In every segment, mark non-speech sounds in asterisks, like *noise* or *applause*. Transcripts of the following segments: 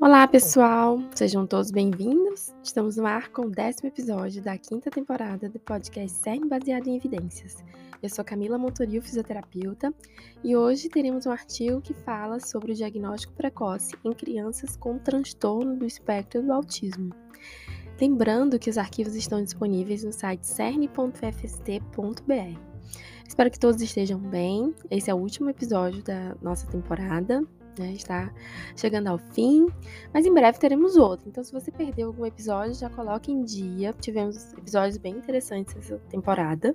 Olá, pessoal! Sejam todos bem-vindos. Estamos no ar com o décimo episódio da quinta temporada do podcast CERN Baseado em Evidências. Eu sou Camila Montoril, fisioterapeuta, e hoje teremos um artigo que fala sobre o diagnóstico precoce em crianças com transtorno do espectro do autismo. Lembrando que os arquivos estão disponíveis no site cern.fst.br. Espero que todos estejam bem. Esse é o último episódio da nossa temporada né? Está chegando ao fim, mas em breve teremos outro. Então, se você perdeu algum episódio, já coloque em dia. Tivemos episódios bem interessantes essa temporada.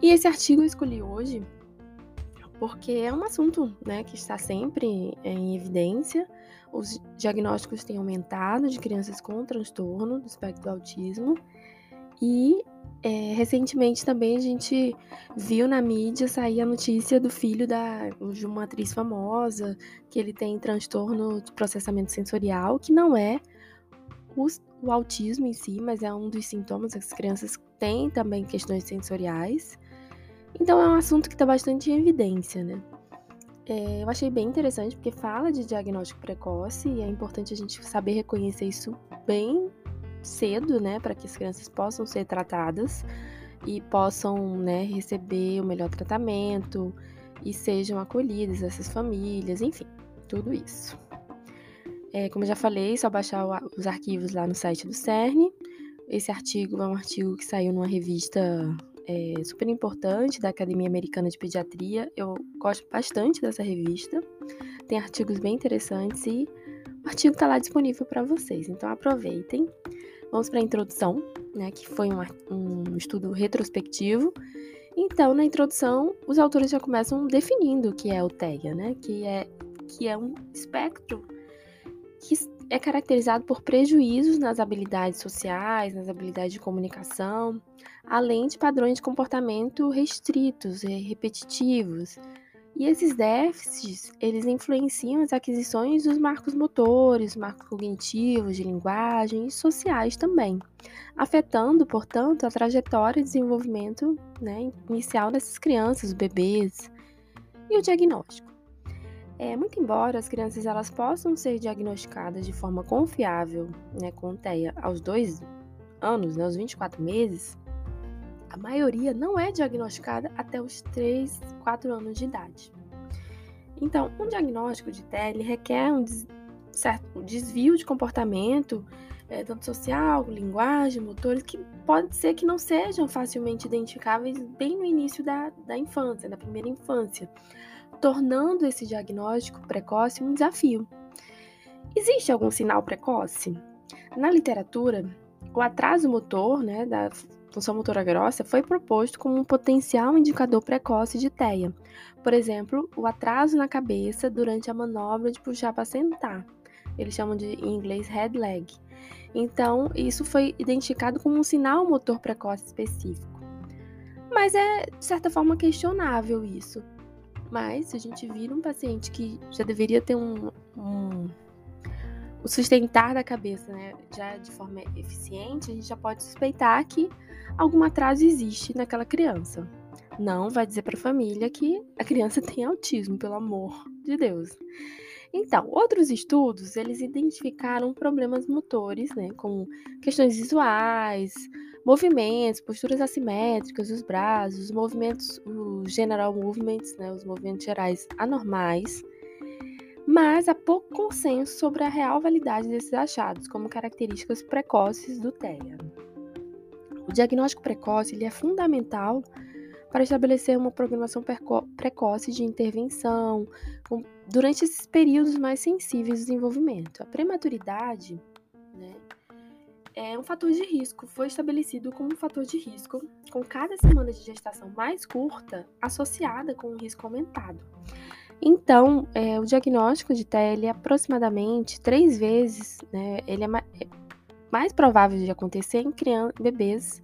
E esse artigo eu escolhi hoje porque é um assunto né, que está sempre em evidência. Os diagnósticos têm aumentado de crianças com transtorno do espectro do autismo. E é, recentemente também a gente viu na mídia sair a notícia do filho da, de uma atriz famosa, que ele tem transtorno de processamento sensorial, que não é o, o autismo em si, mas é um dos sintomas. As crianças têm também questões sensoriais. Então é um assunto que está bastante em evidência, né? É, eu achei bem interessante porque fala de diagnóstico precoce e é importante a gente saber reconhecer isso bem cedo, né, para que as crianças possam ser tratadas e possam, né, receber o melhor tratamento e sejam acolhidas essas famílias, enfim, tudo isso. É, como eu já falei, só baixar os arquivos lá no site do CERN. Esse artigo é um artigo que saiu numa revista é, super importante da Academia Americana de Pediatria. Eu gosto bastante dessa revista. Tem artigos bem interessantes e o artigo está lá disponível para vocês. Então aproveitem. Vamos para a introdução, né, que foi um, um estudo retrospectivo. Então, na introdução, os autores já começam definindo o que é o né, que é, que é um espectro que é caracterizado por prejuízos nas habilidades sociais, nas habilidades de comunicação, além de padrões de comportamento restritos e repetitivos, e esses déficits, eles influenciam as aquisições dos marcos motores, marcos cognitivos, de linguagem e sociais também, afetando, portanto, a trajetória de desenvolvimento né, inicial dessas crianças, bebês, e o diagnóstico. É, muito embora as crianças elas possam ser diagnosticadas de forma confiável né, com TEA aos dois anos, né, aos 24 meses, a maioria não é diagnosticada até os 3, 4 anos de idade. Então, um diagnóstico de TEL requer um certo desvio de comportamento, é, tanto social, linguagem, motores, que pode ser que não sejam facilmente identificáveis bem no início da, da infância, da primeira infância, tornando esse diagnóstico precoce um desafio. Existe algum sinal precoce? Na literatura, o atraso motor, né, da função motora grossa foi proposto como um potencial indicador precoce de TEA. Por exemplo, o atraso na cabeça durante a manobra de puxar para sentar. Eles chamam de em inglês head lag. Então, isso foi identificado como um sinal motor precoce específico. Mas é, de certa forma, questionável isso. Mas, se a gente vira um paciente que já deveria ter um, um o sustentar da cabeça, né, já de forma eficiente, a gente já pode suspeitar que algum atraso existe naquela criança. Não vai dizer para a família que a criança *laughs* tem autismo, pelo amor de Deus. Então, outros estudos, eles identificaram problemas motores, né, como questões visuais, movimentos, posturas assimétricas dos braços, movimentos, os general movements, né, os movimentos gerais anormais, mas há pouco consenso sobre a real validade desses achados como características precoces do TEA. O diagnóstico precoce ele é fundamental para estabelecer uma programação precoce de intervenção durante esses períodos mais sensíveis do desenvolvimento. A prematuridade né, é um fator de risco, foi estabelecido como um fator de risco com cada semana de gestação mais curta associada com um risco aumentado. Então, é, o diagnóstico de TEA é aproximadamente três vezes, né, ele é mais provável de acontecer em crianças, bebês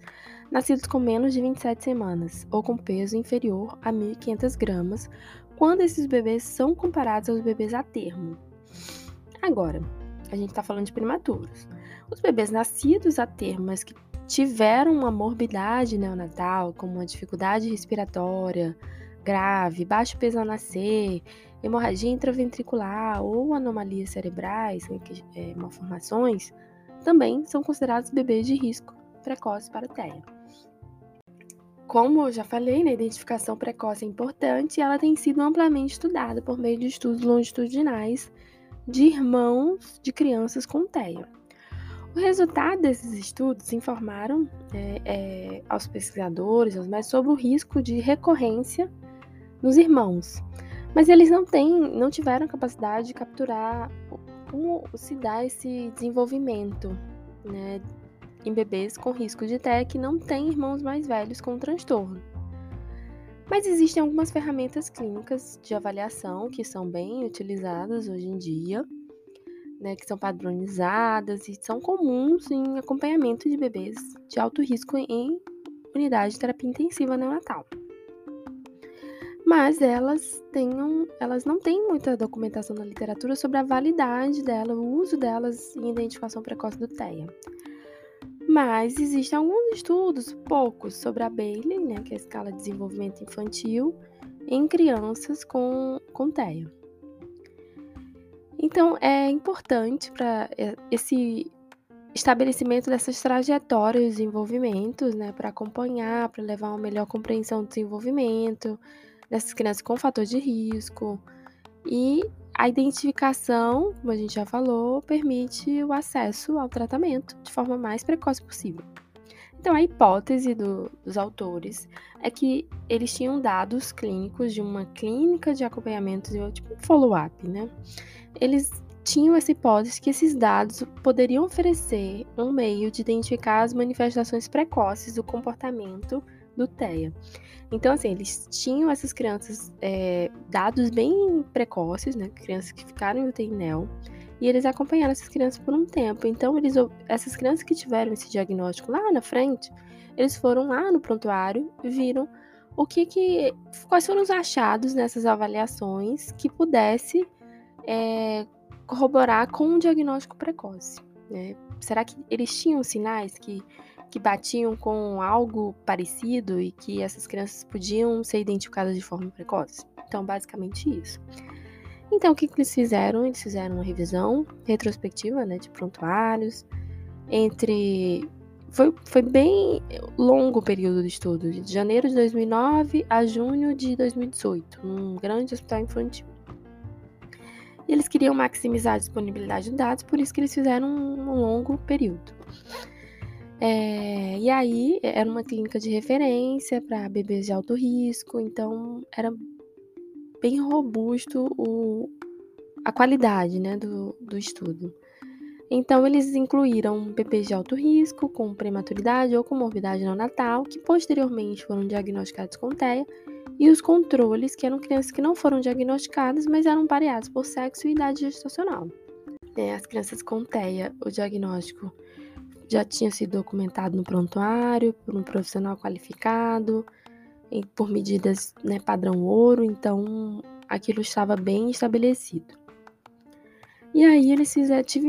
nascidos com menos de 27 semanas ou com peso inferior a 1.500 gramas, quando esses bebês são comparados aos bebês a termo. Agora, a gente está falando de prematuros. Os bebês nascidos a termo, mas que tiveram uma morbidade neonatal, como uma dificuldade respiratória grave, baixo peso ao nascer, hemorragia intraventricular ou anomalias cerebrais, né, é, malformações, também são considerados bebês de risco precoce para TEA. Como eu já falei, né, a identificação precoce é importante e ela tem sido amplamente estudada por meio de estudos longitudinais de irmãos de crianças com TEA. O resultado desses estudos informaram é, é, aos pesquisadores aos sobre o risco de recorrência nos irmãos, mas eles não têm, não tiveram capacidade de capturar como se dá esse desenvolvimento né, em bebês com risco de TEA que não têm irmãos mais velhos com transtorno. Mas existem algumas ferramentas clínicas de avaliação que são bem utilizadas hoje em dia, né, que são padronizadas e são comuns em acompanhamento de bebês de alto risco em unidade de terapia intensiva neonatal. Mas elas, tenham, elas não têm muita documentação na literatura sobre a validade dela, o uso delas em identificação precoce do TEA. Mas existem alguns estudos, poucos, sobre a Bailey, né, que é a escala de desenvolvimento infantil, em crianças com, com TEA. Então, é importante para esse estabelecimento dessas trajetórias de desenvolvimentos, né, para acompanhar, para levar uma melhor compreensão do desenvolvimento dessas crianças com fator de risco e a identificação, como a gente já falou, permite o acesso ao tratamento de forma mais precoce possível. Então, a hipótese do, dos autores é que eles tinham dados clínicos de uma clínica de acompanhamento, tipo follow-up, né? Eles tinham essa hipótese que esses dados poderiam oferecer um meio de identificar as manifestações precoces do comportamento do TEA. Então, assim, eles tinham essas crianças é, dados bem precoces, né? Crianças que ficaram em UTI NEL, e eles acompanharam essas crianças por um tempo. Então, eles, essas crianças que tiveram esse diagnóstico lá na frente, eles foram lá no prontuário e viram o que que. quais foram os achados nessas avaliações que pudesse é, corroborar com um diagnóstico precoce. Né? Será que eles tinham sinais que que batiam com algo parecido e que essas crianças podiam ser identificadas de forma precoce. Então, basicamente isso. Então, o que, eles fizeram? Eles fizeram uma revisão retrospectiva né, de prontuários entre. Foi, foi bem longo o período de estudo, de janeiro de 2009 a junho de 2018, num grande hospital infantil. E eles queriam maximizar a disponibilidade de dados, por isso que eles fizeram um longo período. É, e aí era uma clínica de referência para bebês de alto risco, então era bem robusto o, a qualidade né, do, do estudo. Então, eles incluíram bebês de alto risco, com prematuridade ou com morbidade neonatal, que posteriormente foram diagnosticados com TEA, e os controles, que eram crianças que não foram diagnosticadas, mas eram pareadas por sexo e idade gestacional. É, as crianças com TEA, o diagnóstico já tinha sido documentado no prontuário por um profissional qualificado, por medidas né, padrão ouro, então aquilo estava bem estabelecido. E aí eles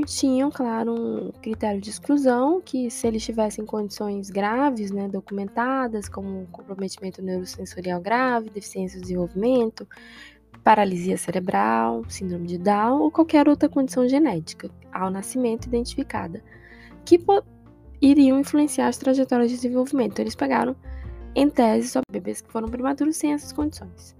tinham, claro, um critério de exclusão, que se eles tivessem condições graves, né, documentadas, como comprometimento neurosensorial grave, deficiência de desenvolvimento, paralisia cerebral, síndrome de Down ou qualquer outra condição genética ao nascimento identificada, que iriam influenciar as trajetórias de desenvolvimento. Então, eles pegaram, em tese, só bebês que foram prematuros sem essas condições.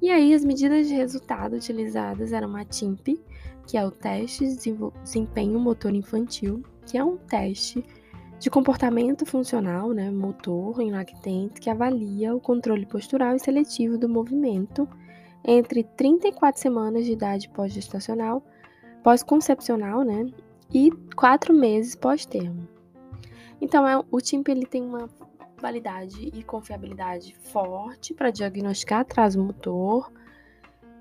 E aí, as medidas de resultado utilizadas eram a TIMP, que é o Teste de Desempenho Motor Infantil, que é um teste de comportamento funcional, né, motor em lactente, que avalia o controle postural e seletivo do movimento entre 34 semanas de idade pós-gestacional, pós-concepcional, né, e quatro meses pós-termo. Então, é, o TIMP ele tem uma validade e confiabilidade forte para diagnosticar atraso motor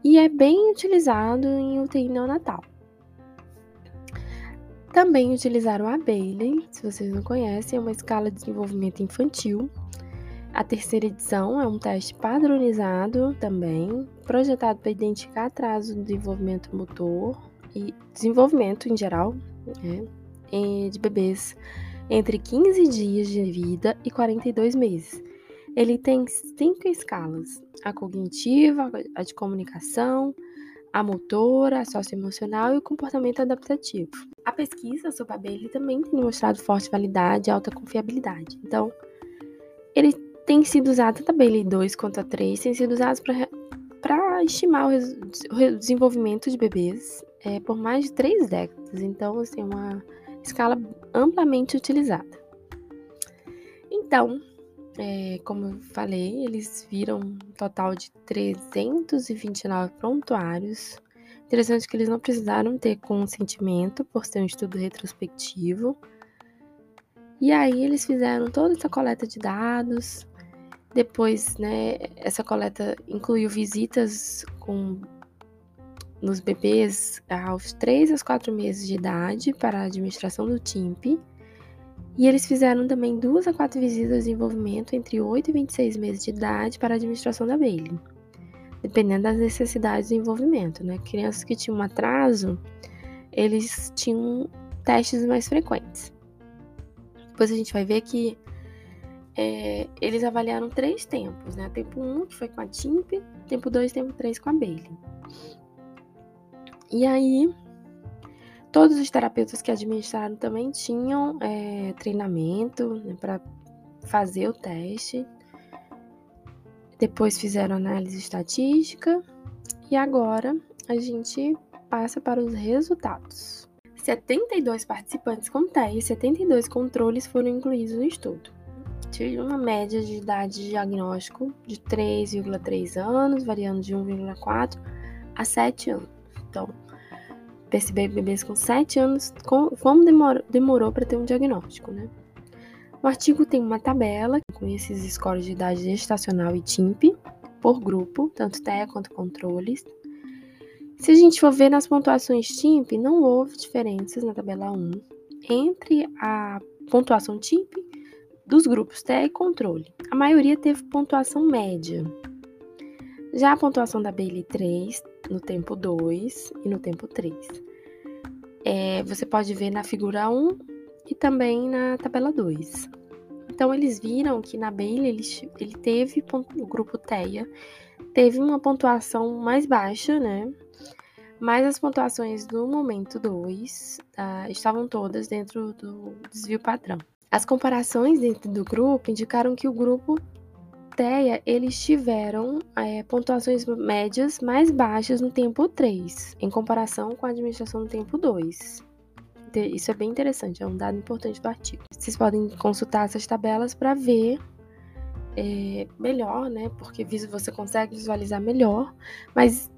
e é bem utilizado em UTI neonatal. Também utilizaram a Bailey, se vocês não conhecem, é uma escala de desenvolvimento infantil. A terceira edição é um teste padronizado também, projetado para identificar atraso no desenvolvimento motor e desenvolvimento em geral, né, de bebês entre 15 dias de vida e 42 meses. Ele tem cinco escalas: a cognitiva, a de comunicação, a motora, a socioemocional e o comportamento adaptativo. A pesquisa sobre a Bailey também tem mostrado forte validade e alta confiabilidade. Então, ele tem sido usado tanto a Bailey 2 quanto a 3, tem sido usados para estimar o, desenvolvimento de bebês é, por mais de três décadas. Então, assim, é uma escala amplamente utilizada. Então, é, como eu falei, eles viram um total de 329 prontuários. Interessante que eles não precisaram ter consentimento por ser um estudo retrospectivo. E aí eles fizeram toda essa coleta de dados. Depois, né, essa coleta incluiu visitas com nos bebês aos 3 aos 4 meses de idade para a administração do TIMP e eles fizeram também duas a quatro visitas de desenvolvimento entre 8 e 26 meses de idade para a administração da Bailey, dependendo das necessidades do desenvolvimento. Né? Crianças que tinham um atraso, eles tinham testes mais frequentes. Depois a gente vai ver que é, eles avaliaram três tempos, né? Tempo 1, um, que foi com a TIMP, tempo 2 tempo 3 com a Bailey. E aí, Todos os terapeutas que administraram também tinham é, treinamento né, para fazer o teste. Depois fizeram análise estatística e agora a gente passa para os resultados. 72 participantes com TEA e 72 controles foram incluídos no estudo. Tive uma média de idade de diagnóstico de 3,3 anos, variando de 1,4 a 7 anos. Então, perceber bebês com 7 anos como demorou, demorou para ter um diagnóstico, né? O artigo tem uma tabela com esses scores de idade gestacional e TIMP por grupo, tanto TEA quanto controles. Se a gente for ver nas pontuações TIMP, não houve diferenças na tabela 1 entre a pontuação TIMP dos grupos TEA e controle. A maioria teve pontuação média. Já a pontuação da Bailey 3 no tempo 2 e no tempo 3. É, você pode ver na figura 1 e também na tabela 2. Então, eles viram que na Bailey ele, ele teve, o grupo TEA, teve uma pontuação mais baixa, né? Mas as pontuações do momento 2 uh, estavam todas dentro do desvio padrão. As comparações dentro do grupo indicaram que o grupo plateia, eles tiveram é, pontuações médias mais baixas no tempo 3, em comparação com a administração no tempo 2. Isso é bem interessante, é um dado importante do artigo. Vocês podem consultar essas tabelas para ver é, melhor, né? Porque você consegue visualizar melhor, mas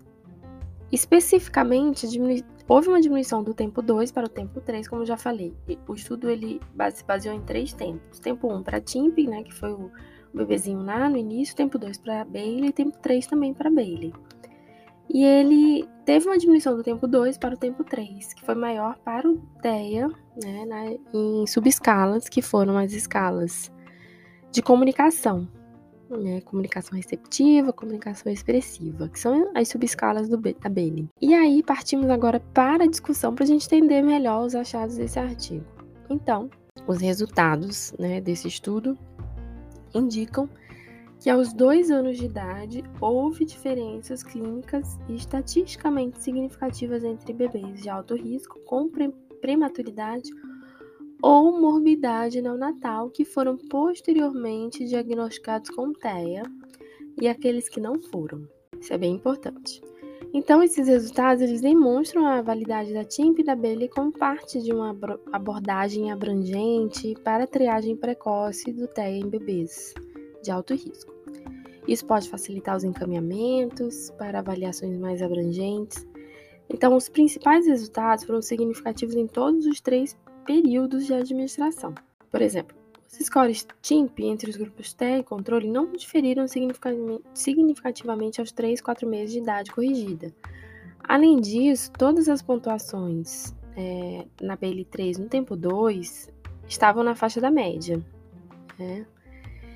especificamente diminui, houve uma diminuição do tempo 2 para o tempo 3, como eu já falei. O estudo ele se baseou em três tempos. Tempo 1 um para TIMP, né, que foi o o bebezinho lá no início, tempo 2 para Bailey e tempo 3 também para Bailey. E ele teve uma diminuição do tempo 2 para o tempo 3, que foi maior para o TEA, né, na, em subescalas, que foram as escalas de comunicação, né, comunicação receptiva, comunicação expressiva, que são as subescalas do, da Bailey. E aí partimos agora para a discussão para a gente entender melhor os achados desse artigo. Então, os resultados né, desse estudo indicam que aos dois anos de idade houve diferenças clínicas e estatisticamente significativas entre bebês de alto risco com prematuridade ou morbidade neonatal que foram posteriormente diagnosticados com TEA e aqueles que não foram. Isso é bem importante. Então, esses resultados eles demonstram a validade da TIMP e da Bailey como parte de uma abordagem abrangente para a triagem precoce do TEA em bebês de alto risco. Isso pode facilitar os encaminhamentos para avaliações mais abrangentes. Então, os principais resultados foram significativos em todos os três períodos de administração. Por exemplo, os scores TIMP entre os grupos T e controle não diferiram significativamente aos 3, 4 meses de idade corrigida. Além disso, todas as pontuações é, na Bailey 3 no tempo 2 estavam na faixa da média, né?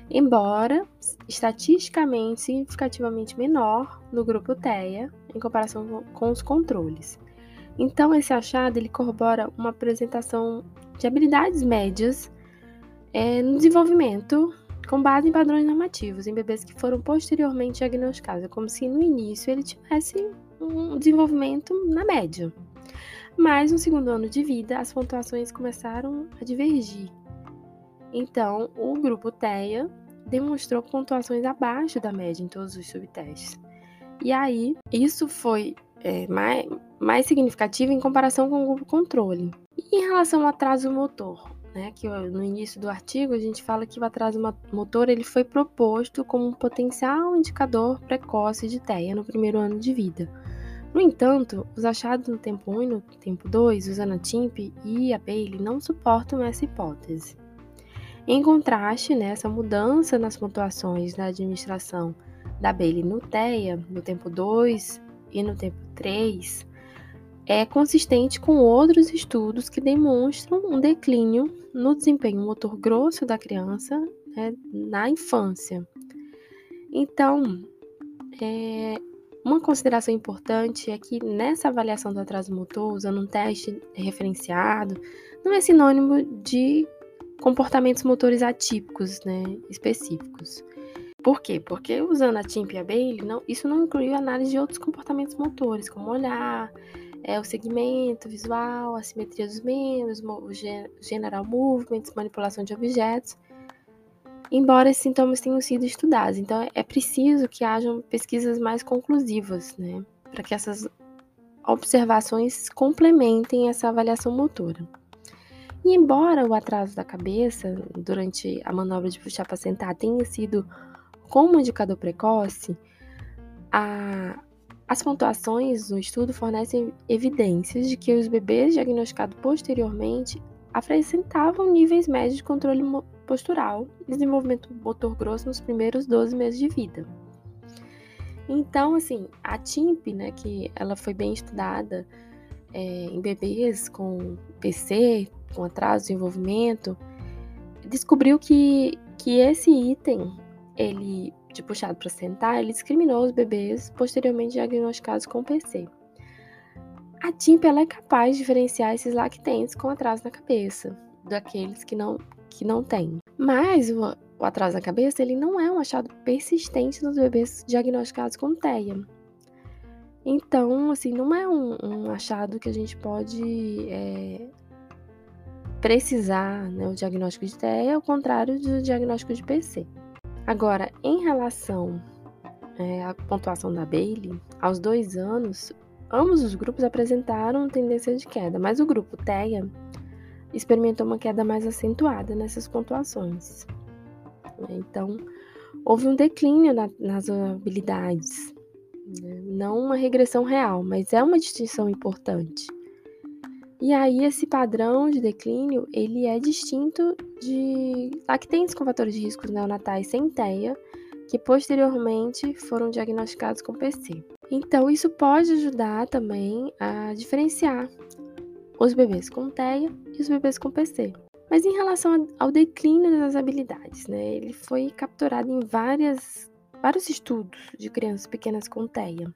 embora estatisticamente significativamente menor no grupo TEA em comparação com os controles. Então, esse achado ele corrobora uma apresentação de habilidades médias é, no desenvolvimento com base em padrões normativos, em bebês que foram posteriormente diagnosticados, é como se no início ele tivesse um desenvolvimento na média. Mas no segundo ano de vida, as pontuações começaram a divergir. Então, o grupo TEA demonstrou pontuações abaixo da média em todos os subtestes. E aí, isso foi é, mais, mais significativo em comparação com o grupo controle. E em relação ao atraso motor, né, que no início do artigo a gente fala que o atraso motor ele foi proposto como um potencial indicador precoce de TEA no primeiro ano de vida. No entanto, os achados no tempo 1 e no tempo 2, usando a TIMP e a Bailey, não suportam essa hipótese. Em contraste, né, essa mudança nas pontuações da administração da Bailey no TEA, no tempo 2 e no tempo 3, é consistente com outros estudos que demonstram um declínio no desempenho motor grosso da criança né, na infância. Então, é, uma consideração importante é que nessa avaliação do atraso motor, usando um teste referenciado, não é sinônimo de comportamentos motores atípicos, né, específicos. Por quê? Porque usando a TIMP e a Bailey, não, isso não inclui análise de outros comportamentos motores, como olhar, é, o segmento visual, a simetria dos membros, general movements, manipulação de objetos, embora esses sintomas tenham sido estudados. Então, é preciso que hajam pesquisas mais conclusivas, né, para que essas observações complementem essa avaliação motora. E embora o atraso da cabeça durante a manobra de puxar para sentar tenha sido como indicador precoce, a, as pontuações no estudo fornecem evidências de que os bebês diagnosticados posteriormente apresentavam níveis médios de controle postural e desenvolvimento motor grosso nos primeiros 12 meses de vida. Então, assim, a TIMP, né, que ela foi bem estudada é, em bebês com PC, com atraso de desenvolvimento, descobriu que, que esse item, ele de puxado para sentar, ele discriminou os bebês posteriormente diagnosticados com PC. A ela é capaz de diferenciar esses lactentes com atraso na cabeça daqueles que não, que não têm. Mas o, o atraso na cabeça ele não é um achado persistente nos bebês diagnosticados com TEA. Então, assim, não é um, um achado que a gente pode é, precisar, né, o diagnóstico de TEA, ao contrário do diagnóstico de PC. Agora, em relação é, à pontuação da Bailey, aos dois anos, ambos os grupos apresentaram tendência de queda, mas o grupo TEA experimentou uma queda mais acentuada nessas pontuações. Então, houve um declínio na, nas habilidades, né? não uma regressão real, mas é uma distinção importante. E aí esse padrão de declínio, ele é distinto de lactentes com fatores de risco neonatais sem TEA, que posteriormente foram diagnosticados com PC. Então isso pode ajudar também a diferenciar os bebês com TEA e os bebês com PC. Mas em relação ao declínio das habilidades, né, ele foi capturado em várias, vários estudos de crianças pequenas com TEA.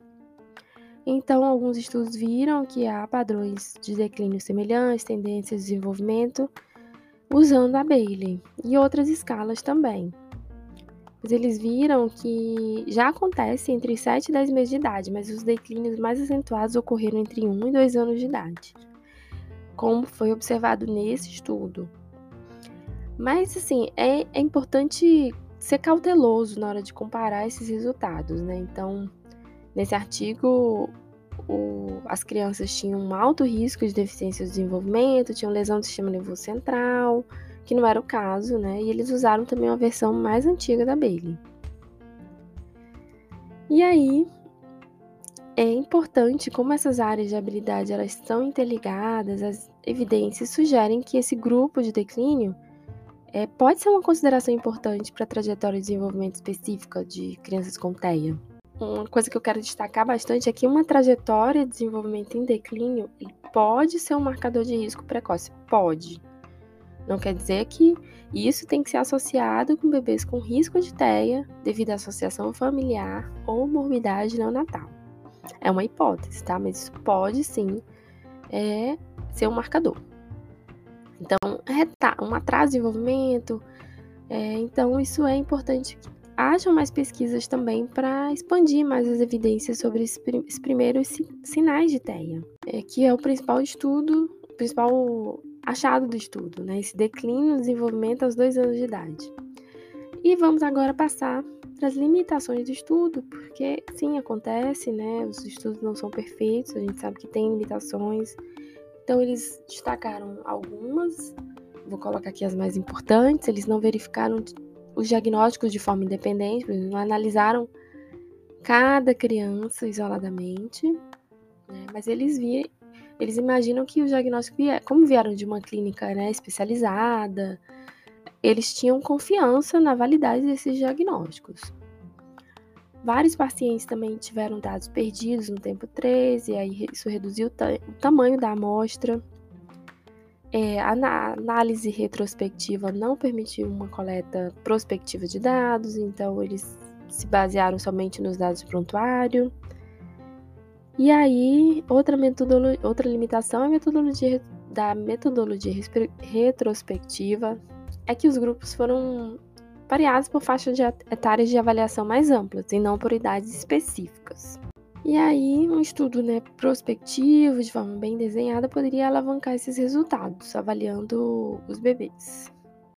Então, alguns estudos viram que há padrões de declínio semelhantes, tendências de desenvolvimento, usando a Bailey e outras escalas também. Mas eles viram que já acontece entre 7 e 10 meses de idade, mas os declínios mais acentuados ocorreram entre 1 e 2 anos de idade, como foi observado nesse estudo. Mas, assim, é, é importante ser cauteloso na hora de comparar esses resultados, né? Então, Nesse artigo, o, as crianças tinham um alto risco de deficiência de desenvolvimento, tinham lesão do sistema nervoso central, que não era o caso, né? E eles usaram também uma versão mais antiga da Bailey. E aí, é importante como essas áreas de habilidade elas estão interligadas, as evidências sugerem que esse grupo de declínio é, pode ser uma consideração importante para a trajetória de desenvolvimento específica de crianças com TEA uma coisa que eu quero destacar bastante é que uma trajetória de desenvolvimento em declínio pode ser um marcador de risco precoce. Pode. Não quer dizer que isso tem que ser associado com bebês com risco de TEA devido à associação familiar ou morbidade neonatal. É uma hipótese, tá? Mas isso pode sim é, ser um marcador. Então, um atraso de desenvolvimento. É, então, isso é importante hajam mais pesquisas também para expandir mais as evidências sobre esses primeiros sinais de TEA, é, que é o principal estudo, o principal achado do estudo, né? Esse declínio no desenvolvimento aos dois anos de idade. E vamos agora passar para as limitações do estudo, porque sim, acontece, né? Os estudos não são perfeitos, a gente sabe que tem limitações. Então, eles destacaram algumas, vou colocar aqui as mais importantes. Eles não verificaram os diagnósticos de forma independente, não analisaram cada criança isoladamente, né? mas eles viram eles imaginam que o diagnóstico, como vieram de uma clínica né, especializada, eles tinham confiança na validade desses diagnósticos. Vários pacientes também tiveram dados perdidos no tempo 13, e aí isso reduziu o, tamanho da amostra. É, a análise retrospectiva não permitiu uma coleta prospectiva de dados, então eles se basearam somente nos dados de prontuário. E aí, outra, outra limitação é metodologia da metodologia retrospectiva é que os grupos foram variados por faixas etárias de avaliação mais amplas e não por idades específicas. E aí, um estudo né, prospectivo, de forma bem desenhada, poderia alavancar esses resultados, avaliando os bebês.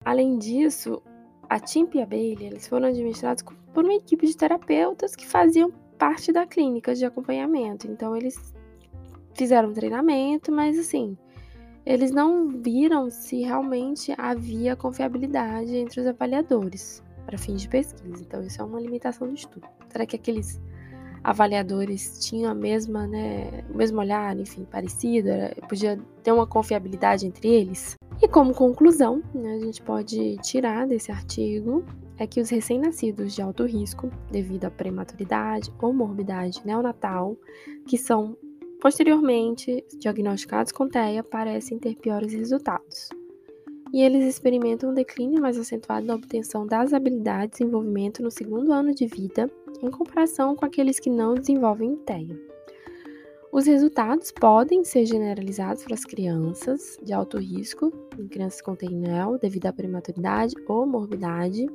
Além disso, a TIMP e a Bailey eles foram administrados por uma equipe de terapeutas que faziam parte da clínica de acompanhamento. Então eles fizeram um treinamento, mas assim, eles não viram se realmente havia confiabilidade entre os avaliadores para fins de pesquisa. Então isso é uma limitação do estudo. Será que aqueles avaliadores tinham a mesma, né, o mesmo olhar, enfim, parecido, podia ter uma confiabilidade entre eles? E como conclusão, né, a gente pode tirar desse artigo é que os recém-nascidos de alto risco, devido à prematuridade ou morbidade neonatal, que são posteriormente diagnosticados com TEA, parecem ter piores resultados. E eles experimentam um declínio mais acentuado na obtenção das habilidades e desenvolvimento no segundo ano de vida, em comparação com aqueles que não desenvolvem TEA. Os resultados podem ser generalizados para as crianças de alto risco, em crianças com TENEL, devido à prematuridade ou morbidade,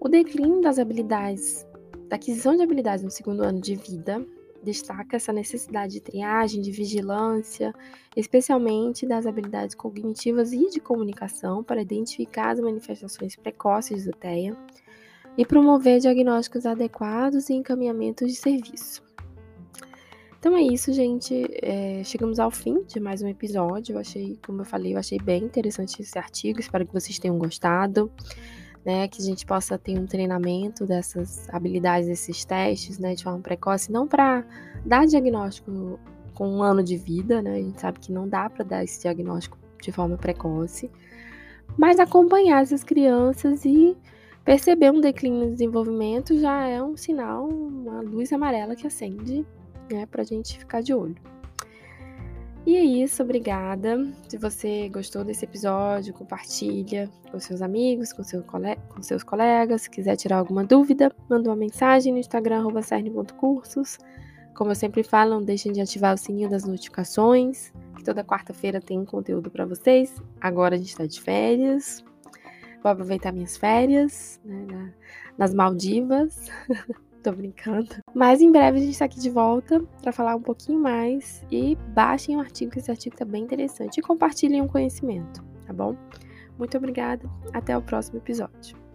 o declínio das habilidades, da aquisição de habilidades no segundo ano de vida, destaca essa necessidade de triagem, de vigilância, especialmente das habilidades cognitivas e de comunicação para identificar as manifestações precoces do TEA e promover diagnósticos adequados e encaminhamentos de serviço. Então é isso, gente. É, chegamos ao fim de mais um episódio. Eu achei, como eu falei, eu achei bem interessante esse artigo. Espero que vocês tenham gostado né, que a gente possa ter um treinamento dessas habilidades, desses testes, né, de forma precoce, não para dar diagnóstico com um ano de vida, né, a gente sabe que não dá para dar esse diagnóstico de forma precoce, mas acompanhar essas crianças e perceber um declínio no desenvolvimento já é um sinal, uma luz amarela que acende, né, para a gente ficar de olho. E é isso, obrigada. Se você gostou desse episódio, compartilha com seus amigos, com, seu com seus colegas. Se quiser tirar alguma dúvida, manda uma mensagem no Instagram, cerne.cursos. Como eu sempre falo, não deixem de ativar o sininho das notificações, que toda quarta-feira tem conteúdo para vocês. Agora a gente está de férias. Vou aproveitar minhas férias né, nas Maldivas. *laughs* Tô brincando. Mas em breve a gente tá aqui de volta para falar um pouquinho mais. E baixem o artigo, que esse artigo tá bem interessante. E compartilhem o conhecimento, tá bom? Muito obrigada. Até o próximo episódio.